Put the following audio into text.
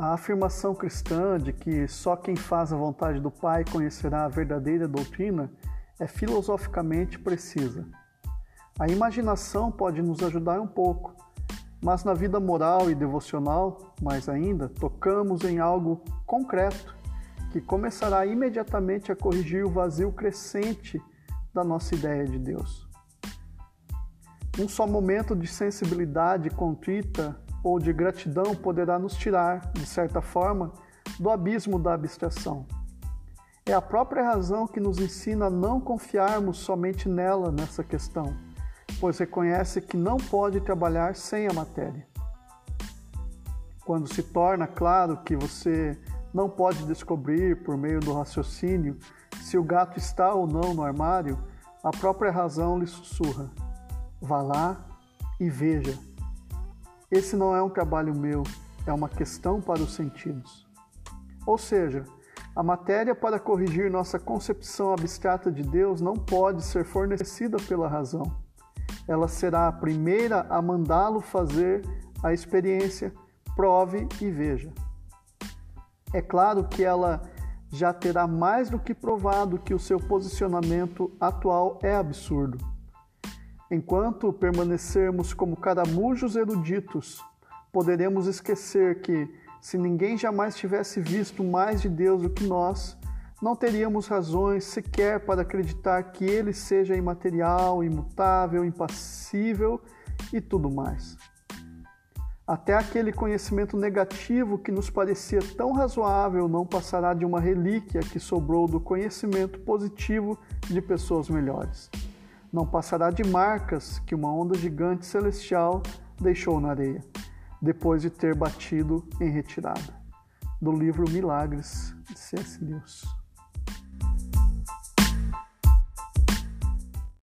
A afirmação cristã de que só quem faz a vontade do Pai conhecerá a verdadeira doutrina é filosoficamente precisa. A imaginação pode nos ajudar um pouco, mas na vida moral e devocional, mais ainda, tocamos em algo concreto que começará imediatamente a corrigir o vazio crescente da nossa ideia de Deus. Um só momento de sensibilidade contrita ou de gratidão poderá nos tirar, de certa forma, do abismo da abstração. É a própria razão que nos ensina a não confiarmos somente nela nessa questão, pois reconhece que não pode trabalhar sem a matéria. Quando se torna claro que você não pode descobrir por meio do raciocínio se o gato está ou não no armário, a própria razão lhe sussurra: vá lá e veja esse não é um trabalho meu, é uma questão para os sentidos. Ou seja, a matéria para corrigir nossa concepção abstrata de Deus não pode ser fornecida pela razão. Ela será a primeira a mandá-lo fazer a experiência, prove e veja. É claro que ela já terá mais do que provado que o seu posicionamento atual é absurdo Enquanto permanecermos como caramujos eruditos, poderemos esquecer que, se ninguém jamais tivesse visto mais de Deus do que nós, não teríamos razões sequer para acreditar que Ele seja imaterial, imutável, impassível e tudo mais. Até aquele conhecimento negativo que nos parecia tão razoável não passará de uma relíquia que sobrou do conhecimento positivo de pessoas melhores não passará de marcas que uma onda gigante celestial deixou na areia, depois de ter batido em retirada. Do livro Milagres, de C.S. Lewis.